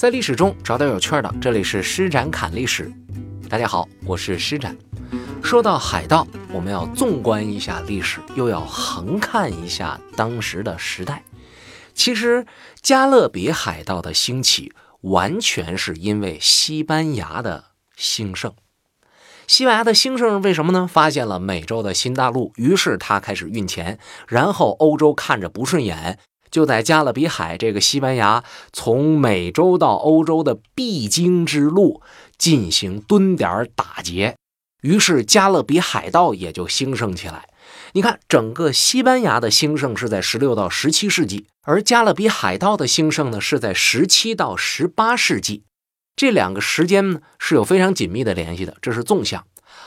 在历史中找点有趣的，这里是施展侃历史。大家好，我是施展。说到海盗，我们要纵观一下历史，又要横看一下当时的时代。其实，加勒比海盗的兴起，完全是因为西班牙的兴盛。西班牙的兴盛为什么呢？发现了美洲的新大陆，于是他开始运钱，然后欧洲看着不顺眼。就在加勒比海这个西班牙从美洲到欧洲的必经之路进行蹲点打劫，于是加勒比海盗也就兴盛起来。你看，整个西班牙的兴盛是在十六到十七世纪，而加勒比海盗的兴盛呢是在十七到十八世纪。这两个时间呢是有非常紧密的联系的，这是纵向。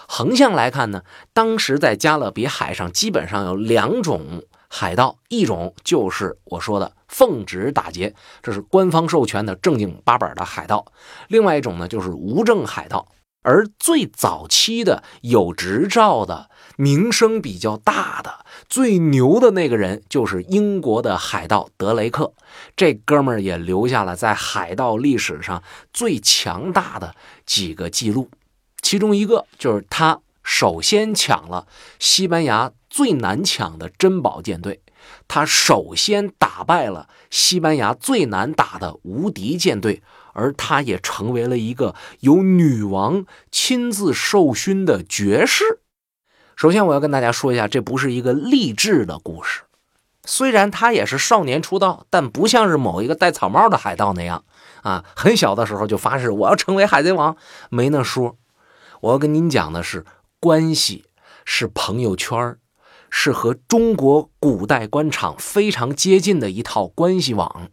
横向来看呢，当时在加勒比海上基本上有两种。海盗一种就是我说的奉旨打劫，这是官方授权的正经八本的海盗；另外一种呢就是无证海盗。而最早期的有执照的、名声比较大的、最牛的那个人，就是英国的海盗德雷克。这哥们儿也留下了在海盗历史上最强大的几个记录，其中一个就是他首先抢了西班牙。最难抢的珍宝舰队，他首先打败了西班牙最难打的无敌舰队，而他也成为了一个由女王亲自授勋的爵士。首先，我要跟大家说一下，这不是一个励志的故事。虽然他也是少年出道，但不像是某一个戴草帽的海盗那样啊，很小的时候就发誓我要成为海贼王，没那说。我要跟您讲的是关系，是朋友圈。是和中国古代官场非常接近的一套关系网。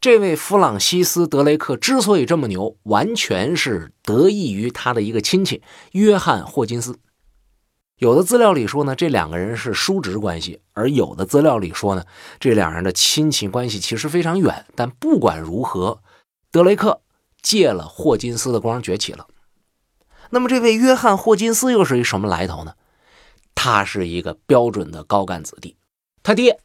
这位弗朗西斯·德雷克之所以这么牛，完全是得益于他的一个亲戚约翰·霍金斯。有的资料里说呢，这两个人是叔侄关系；而有的资料里说呢，这两人的亲戚关系其实非常远。但不管如何，德雷克借了霍金斯的光崛起了。那么，这位约翰·霍金斯又是一什么来头呢？他是一个标准的高干子弟，他爹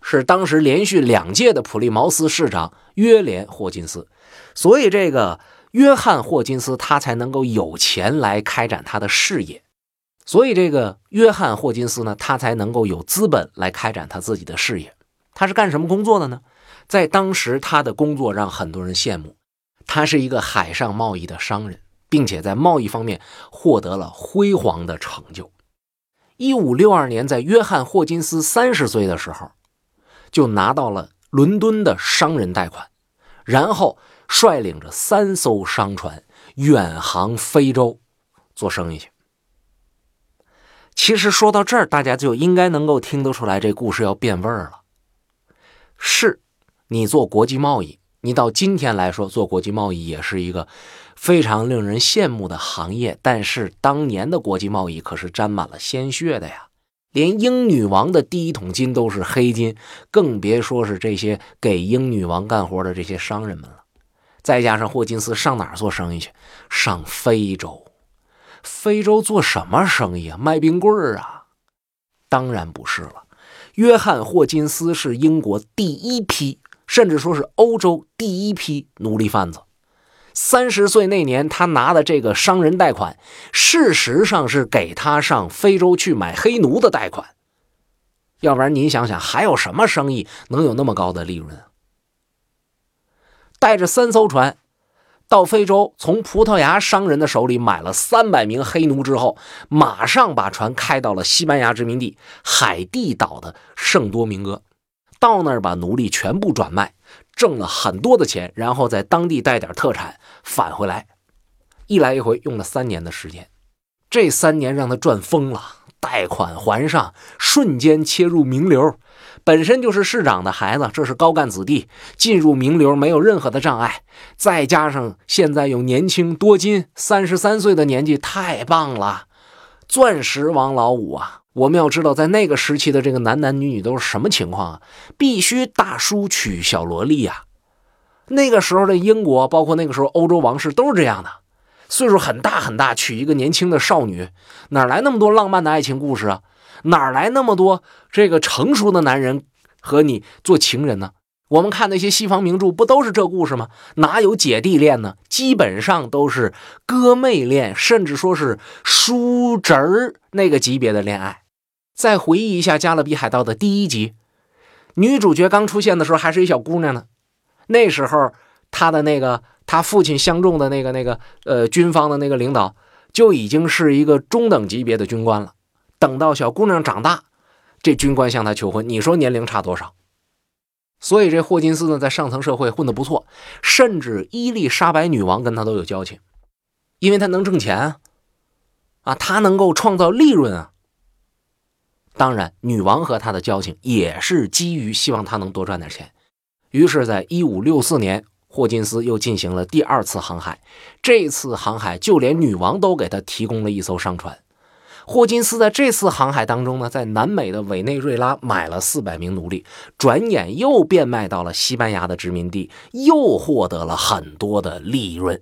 是当时连续两届的普利茅斯市长约连·霍金斯，所以这个约翰·霍金斯他才能够有钱来开展他的事业，所以这个约翰·霍金斯呢，他才能够有资本来开展他自己的事业。他是干什么工作的呢？在当时，他的工作让很多人羡慕，他是一个海上贸易的商人，并且在贸易方面获得了辉煌的成就。一五六二年，在约翰·霍金斯三十岁的时候，就拿到了伦敦的商人贷款，然后率领着三艘商船远航非洲做生意去。其实说到这儿，大家就应该能够听得出来，这故事要变味儿了。是，你做国际贸易。你到今天来说，做国际贸易也是一个非常令人羡慕的行业。但是当年的国际贸易可是沾满了鲜血的呀，连英女王的第一桶金都是黑金，更别说是这些给英女王干活的这些商人们了。再加上霍金斯上哪儿做生意去？上非洲。非洲做什么生意啊？卖冰棍儿啊？当然不是了。约翰·霍金斯是英国第一批。甚至说是欧洲第一批奴隶贩子。三十岁那年，他拿的这个商人贷款，事实上是给他上非洲去买黑奴的贷款。要不然，您想想，还有什么生意能有那么高的利润？带着三艘船到非洲，从葡萄牙商人的手里买了三百名黑奴之后，马上把船开到了西班牙殖民地海地岛的圣多明哥。到那儿把奴隶全部转卖，挣了很多的钱，然后在当地带点特产返回来，一来一回用了三年的时间。这三年让他赚疯了，贷款还上，瞬间切入名流。本身就是市长的孩子，这是高干子弟，进入名流没有任何的障碍。再加上现在又年轻多金，三十三岁的年纪太棒了，钻石王老五啊！我们要知道，在那个时期的这个男男女女都是什么情况啊？必须大叔娶小萝莉呀！那个时候的英国，包括那个时候欧洲王室都是这样的，岁数很大很大，娶一个年轻的少女，哪来那么多浪漫的爱情故事啊？哪来那么多这个成熟的男人和你做情人呢？我们看那些西方名著，不都是这故事吗？哪有姐弟恋呢？基本上都是哥妹恋，甚至说是叔侄儿那个级别的恋爱。再回忆一下《加勒比海盗》的第一集，女主角刚出现的时候还是一小姑娘呢。那时候，她的那个她父亲相中的那个那个呃军方的那个领导，就已经是一个中等级别的军官了。等到小姑娘长大，这军官向她求婚，你说年龄差多少？所以这霍金斯呢，在上层社会混得不错，甚至伊丽莎白女王跟他都有交情，因为他能挣钱啊，啊，他能够创造利润啊。当然，女王和他的交情也是基于希望他能多赚点钱。于是，在一五六四年，霍金斯又进行了第二次航海。这次航海，就连女王都给他提供了一艘商船。霍金斯在这次航海当中呢，在南美的委内瑞拉买了四百名奴隶，转眼又变卖到了西班牙的殖民地，又获得了很多的利润。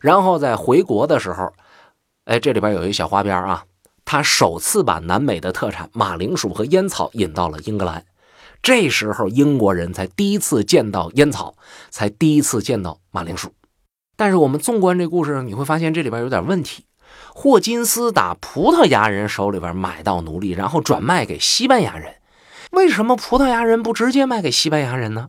然后在回国的时候，哎，这里边有一小花边啊，他首次把南美的特产马铃薯和烟草引到了英格兰，这时候英国人才第一次见到烟草，才第一次见到马铃薯。但是我们纵观这故事，你会发现这里边有点问题。霍金斯打葡萄牙人手里边买到奴隶，然后转卖给西班牙人。为什么葡萄牙人不直接卖给西班牙人呢？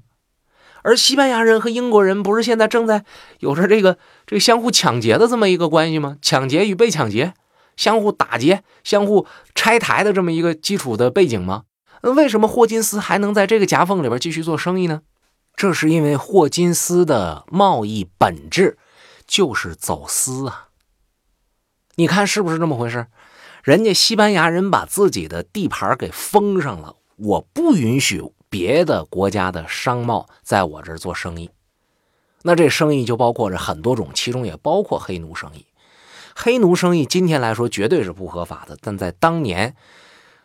而西班牙人和英国人不是现在正在有着这个这个相互抢劫的这么一个关系吗？抢劫与被抢劫，相互打劫、相互拆台的这么一个基础的背景吗？那为什么霍金斯还能在这个夹缝里边继续做生意呢？这是因为霍金斯的贸易本质就是走私啊。你看是不是这么回事？人家西班牙人把自己的地盘给封上了，我不允许别的国家的商贸在我这儿做生意。那这生意就包括着很多种，其中也包括黑奴生意。黑奴生意今天来说绝对是不合法的，但在当年，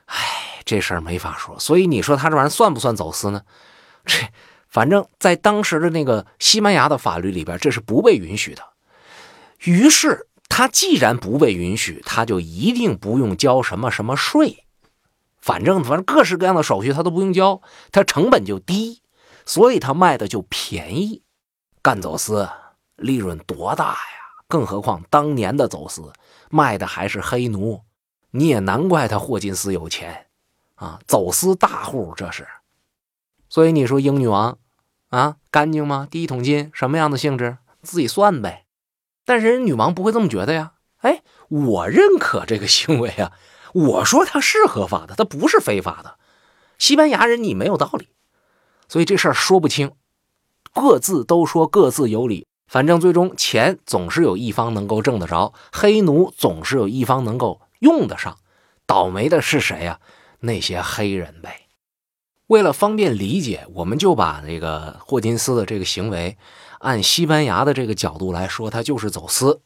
哎，这事儿没法说。所以你说他这玩意儿算不算走私呢？这反正在当时的那个西班牙的法律里边，这是不被允许的。于是。他既然不被允许，他就一定不用交什么什么税，反正反正各式各样的手续他都不用交，他成本就低，所以他卖的就便宜。干走私利润多大呀？更何况当年的走私卖的还是黑奴，你也难怪他霍金斯有钱啊，走私大户这是。所以你说英女王啊，干净吗？第一桶金什么样的性质？自己算呗。但是人女王不会这么觉得呀？哎，我认可这个行为啊！我说他是合法的，他不是非法的。西班牙人你没有道理，所以这事儿说不清，各自都说各自有理。反正最终钱总是有一方能够挣得着，黑奴总是有一方能够用得上。倒霉的是谁呀？那些黑人呗。为了方便理解，我们就把这个霍金斯的这个行为。按西班牙的这个角度来说，它就是走私。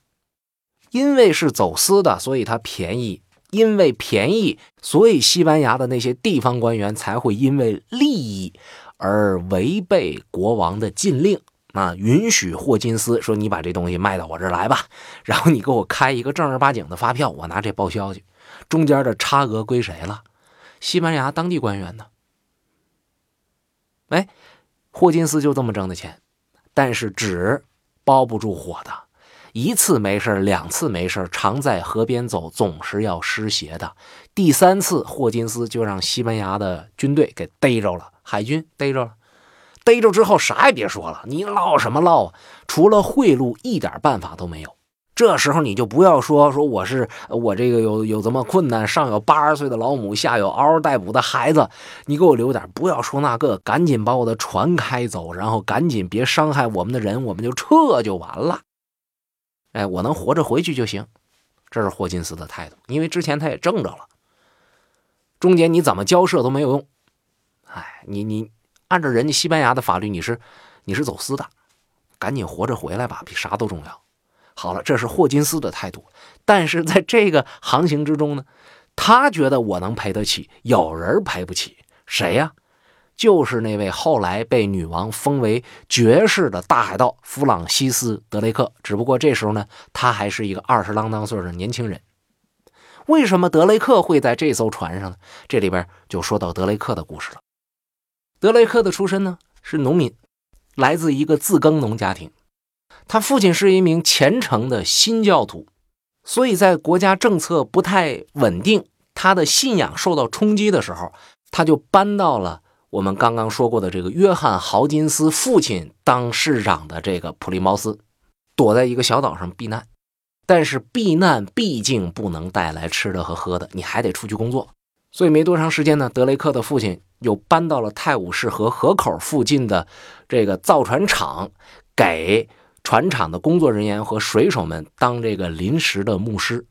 因为是走私的，所以它便宜；因为便宜，所以西班牙的那些地方官员才会因为利益而违背国王的禁令啊，允许霍金斯说：“你把这东西卖到我这儿来吧，然后你给我开一个正儿八经的发票，我拿这报销去。”中间的差额归谁了？西班牙当地官员呢？哎，霍金斯就这么挣的钱。但是纸包不住火的，一次没事两次没事常在河边走，总是要湿鞋的。第三次，霍金斯就让西班牙的军队给逮着了，海军逮着了，逮着之后啥也别说了，你唠什么唠啊？除了贿赂，一点办法都没有。这时候你就不要说说我是我这个有有这么困难，上有八十岁的老母，下有嗷嗷待哺的孩子，你给我留点，不要说那个，赶紧把我的船开走，然后赶紧别伤害我们的人，我们就撤就完了。哎，我能活着回去就行，这是霍金斯的态度，因为之前他也挣着了，中间你怎么交涉都没有用。哎，你你按照人家西班牙的法律，你是你是走私的，赶紧活着回来吧，比啥都重要。好了，这是霍金斯的态度，但是在这个航行之中呢，他觉得我能赔得起，有人赔不起，谁呀？就是那位后来被女王封为爵士的大海盗弗朗西斯·德雷克。只不过这时候呢，他还是一个二十啷当岁的年轻人。为什么德雷克会在这艘船上呢？这里边就说到德雷克的故事了。德雷克的出身呢，是农民，来自一个自耕农家庭。他父亲是一名虔诚的新教徒，所以在国家政策不太稳定，他的信仰受到冲击的时候，他就搬到了我们刚刚说过的这个约翰·豪金斯父亲当市长的这个普利茅斯，躲在一个小岛上避难。但是避难毕竟不能带来吃的和喝的，你还得出去工作。所以没多长时间呢，德雷克的父亲又搬到了泰晤士河河口附近的这个造船厂，给船厂的工作人员和水手们当这个临时的牧师。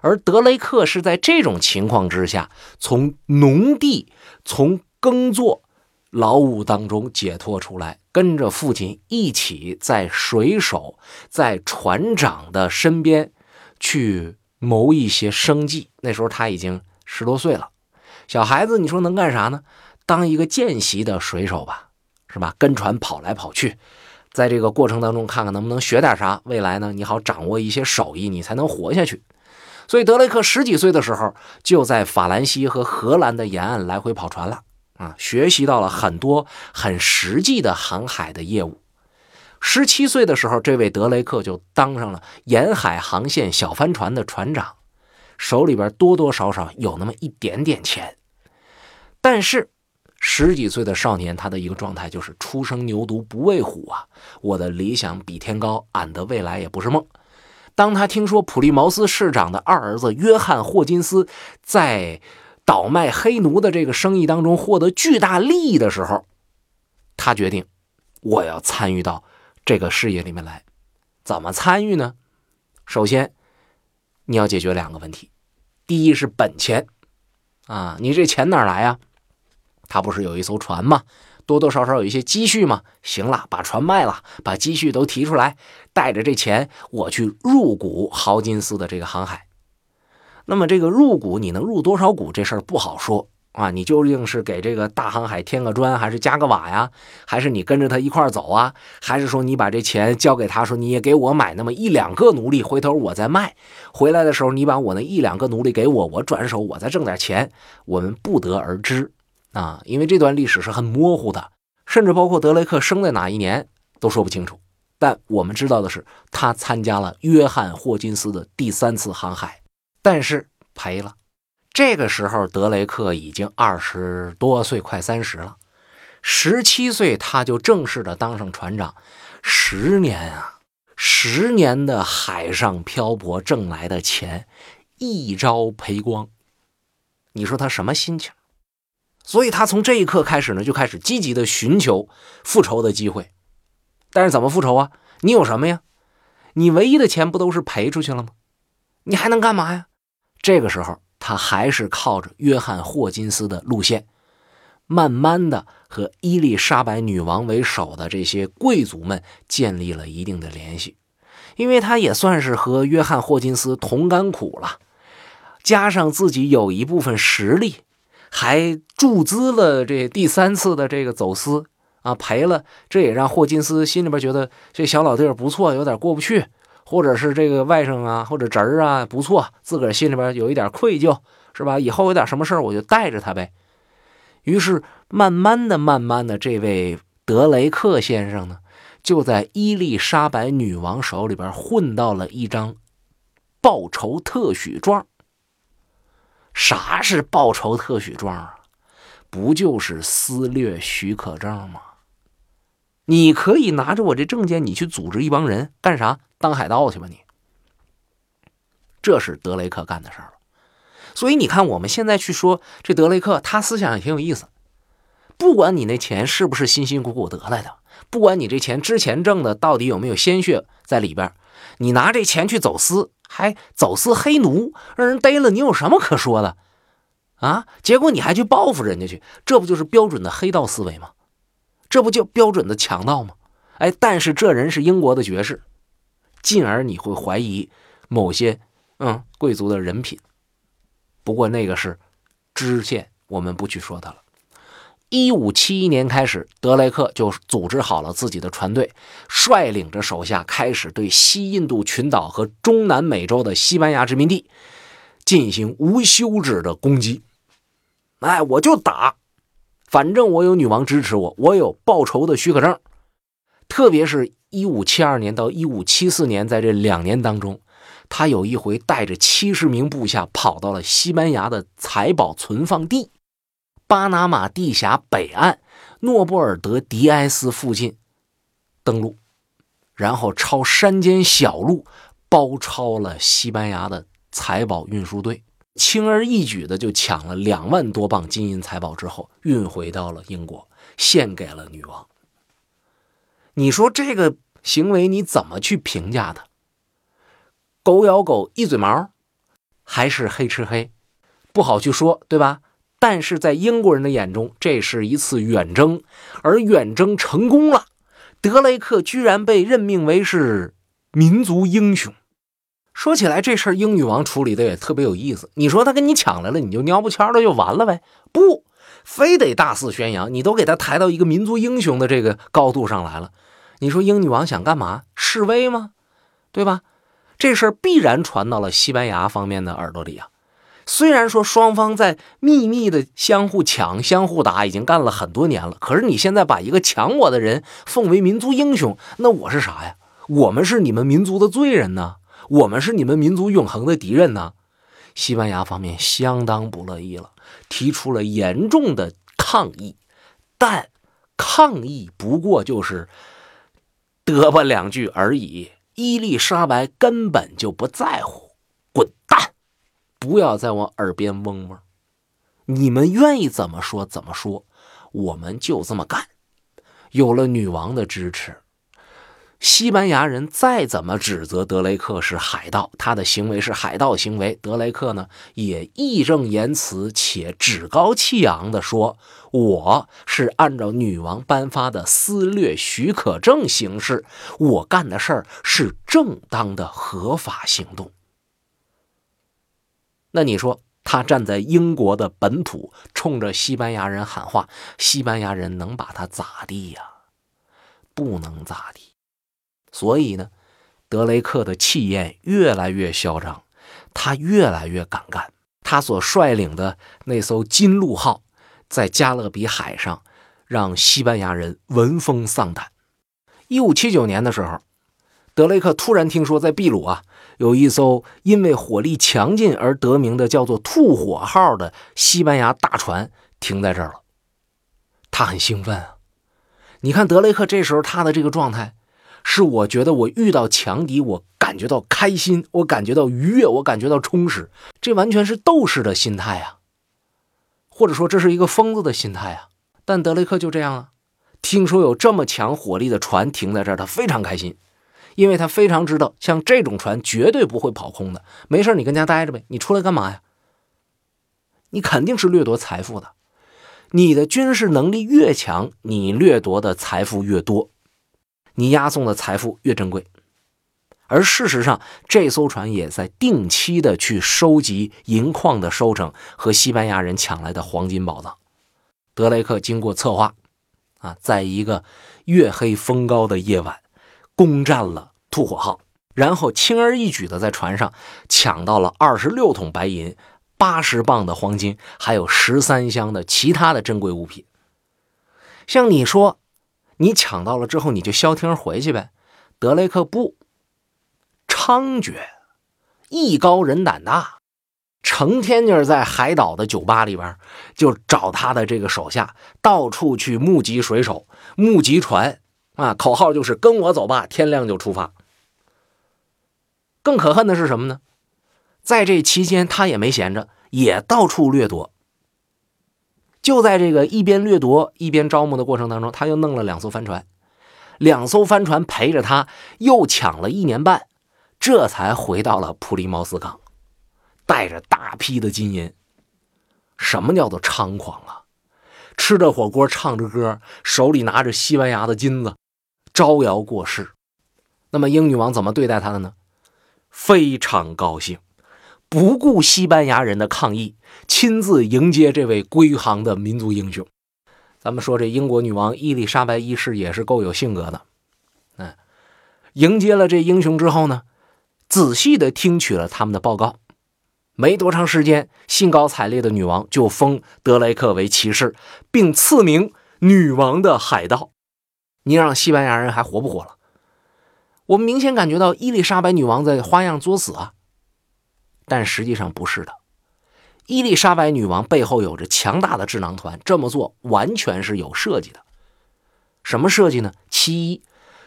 而德雷克是在这种情况之下，从农地、从耕作劳务当中解脱出来，跟着父亲一起在水手、在船长的身边去谋一些生计。那时候他已经十多岁了。小孩子，你说能干啥呢？当一个见习的水手吧，是吧？跟船跑来跑去，在这个过程当中，看看能不能学点啥。未来呢，你好掌握一些手艺，你才能活下去。所以，德雷克十几岁的时候，就在法兰西和荷兰的沿岸来回跑船了啊，学习到了很多很实际的航海的业务。十七岁的时候，这位德雷克就当上了沿海航线小帆船的船长。手里边多多少少有那么一点点钱，但是十几岁的少年，他的一个状态就是初生牛犊不畏虎啊！我的理想比天高，俺的未来也不是梦。当他听说普利茅斯市长的二儿子约翰霍金斯在倒卖黑奴的这个生意当中获得巨大利益的时候，他决定我要参与到这个事业里面来。怎么参与呢？首先，你要解决两个问题。第一是本钱，啊，你这钱哪来呀？他不是有一艘船吗？多多少少有一些积蓄吗？行了，把船卖了，把积蓄都提出来，带着这钱，我去入股豪金斯的这个航海。那么这个入股，你能入多少股？这事儿不好说。啊，你究竟是给这个大航海添个砖，还是加个瓦呀？还是你跟着他一块走啊？还是说你把这钱交给他，说你也给我买那么一两个奴隶，回头我再卖回来的时候，你把我那一两个奴隶给我，我转手我再挣点钱，我们不得而知啊，因为这段历史是很模糊的，甚至包括德雷克生在哪一年都说不清楚。但我们知道的是，他参加了约翰霍金斯的第三次航海，但是赔了。这个时候，德雷克已经二十多岁，快三十了。十七岁，他就正式的当上船长。十年啊，十年的海上漂泊挣来的钱，一朝赔光。你说他什么心情？所以他从这一刻开始呢，就开始积极的寻求复仇的机会。但是怎么复仇啊？你有什么呀？你唯一的钱不都是赔出去了吗？你还能干嘛呀？这个时候。他还是靠着约翰霍金斯的路线，慢慢的和伊丽莎白女王为首的这些贵族们建立了一定的联系，因为他也算是和约翰霍金斯同甘苦了，加上自己有一部分实力，还注资了这第三次的这个走私啊，赔了，这也让霍金斯心里边觉得这小老弟儿不错，有点过不去。或者是这个外甥啊，或者侄儿啊，不错，自个儿心里边有一点愧疚，是吧？以后有点什么事我就带着他呗。于是，慢慢的、慢慢的，这位德雷克先生呢，就在伊丽莎白女王手里边混到了一张报酬特许状。啥是报酬特许状啊？不就是私掠许可证吗？你可以拿着我这证件，你去组织一帮人干啥？当海盗去吧你！这是德雷克干的事儿所以你看，我们现在去说这德雷克，他思想也挺有意思。不管你那钱是不是辛辛苦苦得来的，不管你这钱之前挣的到底有没有鲜血在里边，你拿这钱去走私，还走私黑奴，让人逮了，你有什么可说的啊？结果你还去报复人家去，这不就是标准的黑道思维吗？这不就标准的强盗吗？哎，但是这人是英国的爵士。进而你会怀疑某些嗯贵族的人品，不过那个是支线，我们不去说他了。一五七一年开始，德雷克就组织好了自己的船队，率领着手下开始对西印度群岛和中南美洲的西班牙殖民地进行无休止的攻击。哎，我就打，反正我有女王支持我，我有报仇的许可证。特别是一五七二年到一五七四年，在这两年当中，他有一回带着七十名部下跑到了西班牙的财宝存放地——巴拿马地峡北岸诺布尔德迪埃斯附近登陆，然后抄山间小路包抄了西班牙的财宝运输队，轻而易举的就抢了两万多磅金银财宝，之后运回到了英国，献给了女王。你说这个行为你怎么去评价他？狗咬狗一嘴毛，还是黑吃黑？不好去说，对吧？但是在英国人的眼中，这是一次远征，而远征成功了，德雷克居然被任命为是民族英雄。说起来，这事儿英女王处理的也特别有意思。你说他跟你抢来了，你就尿不悄的就完了呗？不，非得大肆宣扬，你都给他抬到一个民族英雄的这个高度上来了。你说英女王想干嘛？示威吗？对吧？这事儿必然传到了西班牙方面的耳朵里啊。虽然说双方在秘密的相互抢、相互打，已经干了很多年了，可是你现在把一个抢我的人奉为民族英雄，那我是啥呀？我们是你们民族的罪人呢？我们是你们民族永恒的敌人呢？西班牙方面相当不乐意了，提出了严重的抗议，但抗议不过就是。嘚吧两句而已，伊丽莎白根本就不在乎。滚蛋！不要在我耳边嗡嗡。你们愿意怎么说怎么说，我们就这么干。有了女王的支持。西班牙人再怎么指责德雷克是海盗，他的行为是海盗行为，德雷克呢也义正言辞且趾高气扬地说：“我是按照女王颁发的私掠许可证行事，我干的事儿是正当的合法行动。”那你说他站在英国的本土，冲着西班牙人喊话，西班牙人能把他咋地呀？不能咋地。所以呢，德雷克的气焰越来越嚣张，他越来越敢干。他所率领的那艘“金鹿号”在加勒比海上，让西班牙人闻风丧胆。一五七九年的时候，德雷克突然听说，在秘鲁啊，有一艘因为火力强劲而得名的叫做“吐火号”的西班牙大船停在这儿了。他很兴奋啊！你看德雷克这时候他的这个状态。是我觉得我遇到强敌，我感觉到开心，我感觉到愉悦，我感觉到充实，这完全是斗士的心态啊，或者说这是一个疯子的心态啊。但德雷克就这样啊，听说有这么强火力的船停在这儿，他非常开心，因为他非常知道，像这种船绝对不会跑空的。没事你跟家待着呗，你出来干嘛呀？你肯定是掠夺财富的，你的军事能力越强，你掠夺的财富越多。你押送的财富越珍贵，而事实上，这艘船也在定期的去收集银矿的收成和西班牙人抢来的黄金宝藏。德雷克经过策划，啊，在一个月黑风高的夜晚，攻占了吐火号，然后轻而易举的在船上抢到了二十六桶白银、八十磅的黄金，还有十三箱的其他的珍贵物品。像你说。你抢到了之后，你就消停回去呗。德雷克不猖獗，艺高人胆大，成天就是在海岛的酒吧里边，就找他的这个手下，到处去募集水手、募集船啊，口号就是跟我走吧，天亮就出发。更可恨的是什么呢？在这期间，他也没闲着，也到处掠夺。就在这个一边掠夺一边招募的过程当中，他又弄了两艘帆船，两艘帆船陪着他又抢了一年半，这才回到了普利茅斯港，带着大批的金银。什么叫做猖狂啊？吃着火锅，唱着歌，手里拿着西班牙的金子，招摇过市。那么英女王怎么对待他的呢？非常高兴。不顾西班牙人的抗议，亲自迎接这位归航的民族英雄。咱们说这英国女王伊丽莎白一世也是够有性格的，嗯，迎接了这英雄之后呢，仔细的听取了他们的报告，没多长时间，兴高采烈的女王就封德雷克为骑士，并赐名“女王的海盗”。你让西班牙人还活不活了？我们明显感觉到伊丽莎白女王在花样作死啊！但实际上不是的，伊丽莎白女王背后有着强大的智囊团，这么做完全是有设计的。什么设计呢？其一。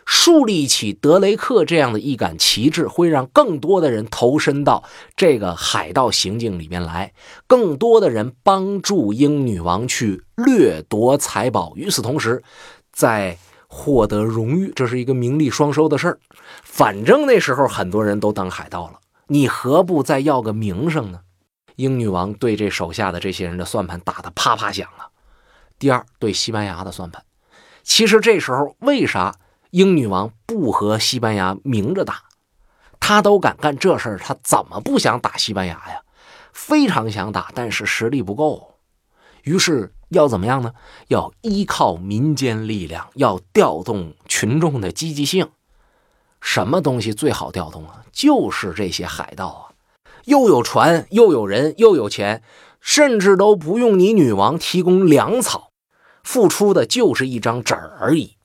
树立起德雷克这样的一杆旗帜，会让更多的人投身到这个海盗行径里面来，更多的人帮助英女王去掠夺财宝。与此同时，在获得荣誉，这是一个名利双收的事儿。反正那时候很多人都当海盗了，你何不再要个名声呢？英女王对这手下的这些人的算盘打得啪啪响啊。第二，对西班牙的算盘，其实这时候为啥？英女王不和西班牙明着打，她都敢干这事儿，她怎么不想打西班牙呀？非常想打，但是实力不够，于是要怎么样呢？要依靠民间力量，要调动群众的积极性。什么东西最好调动啊？就是这些海盗啊，又有船，又有人，又有钱，甚至都不用你女王提供粮草，付出的就是一张纸而已。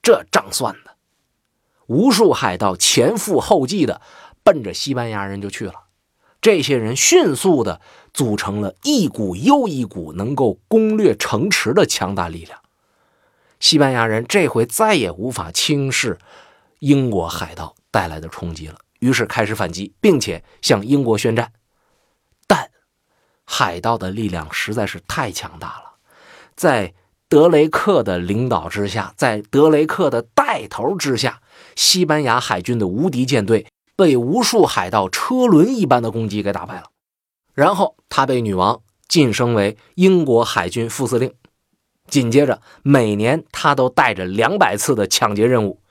这账算的，无数海盗前赴后继的奔着西班牙人就去了。这些人迅速的组成了一股又一股能够攻略城池的强大力量。西班牙人这回再也无法轻视英国海盗带来的冲击了，于是开始反击，并且向英国宣战。但海盗的力量实在是太强大了，在。德雷克的领导之下，在德雷克的带头之下，西班牙海军的无敌舰队被无数海盗车轮一般的攻击给打败了。然后他被女王晋升为英国海军副司令。紧接着，每年他都带着两百次的抢劫任务，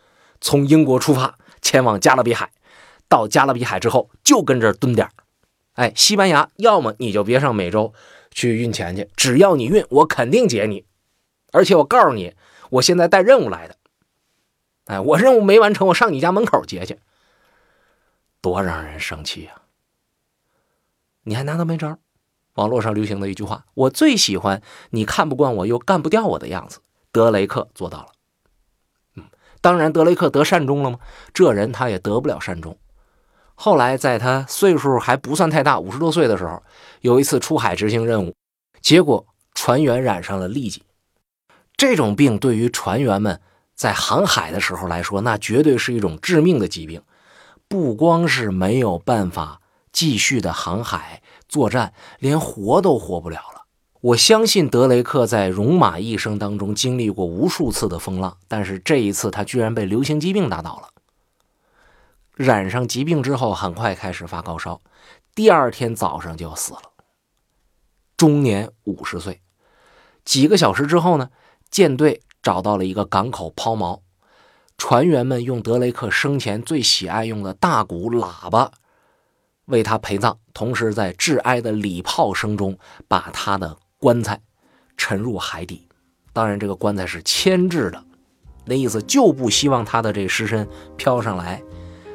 从英国出发前往加勒比海。到加勒比海之后，就跟这儿蹲点哎，西班牙，要么你就别上美洲去运钱去，只要你运，我肯定劫你。而且我告诉你，我现在带任务来的。哎，我任务没完成，我上你家门口劫去，多让人生气呀！你还拿他没招？网络上流行的一句话：“我最喜欢你看不惯我又干不掉我的样子。”德雷克做到了。当然，德雷克得善终了吗？这人他也得不了善终。后来，在他岁数还不算太大，五十多岁的时候，有一次出海执行任务，结果船员染上了痢疾。这种病对于船员们在航海的时候来说，那绝对是一种致命的疾病。不光是没有办法继续的航海作战，连活都活不了了。我相信德雷克在戎马一生当中经历过无数次的风浪，但是这一次他居然被流行疾病打倒了。染上疾病之后，很快开始发高烧，第二天早上就死了，终年五十岁。几个小时之后呢？舰队找到了一个港口抛锚，船员们用德雷克生前最喜爱用的大鼓喇叭为他陪葬，同时在致哀的礼炮声中把他的棺材沉入海底。当然，这个棺材是铅制的，那意思就不希望他的这尸身飘上来，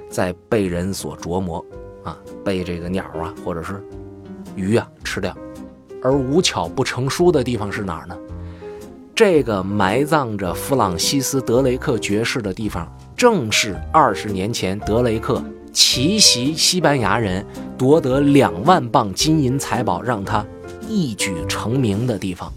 再被人所琢磨啊，被这个鸟啊或者是鱼啊吃掉。而无巧不成书的地方是哪儿呢？这个埋葬着弗朗西斯·德雷克爵士的地方，正是二十年前德雷克奇袭西班牙人，夺得两万磅金银财宝，让他一举成名的地方。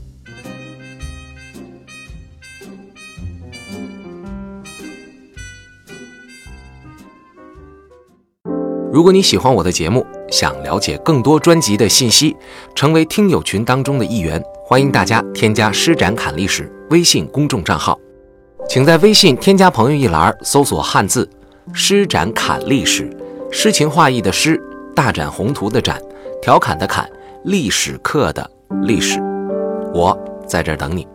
如果你喜欢我的节目，想了解更多专辑的信息，成为听友群当中的一员。欢迎大家添加“施展侃历史”微信公众账号，请在微信添加朋友一栏搜索汉字“施展侃历史”，诗情画意的诗，大展宏图的展，调侃的侃，历史课的历史，我在这等你。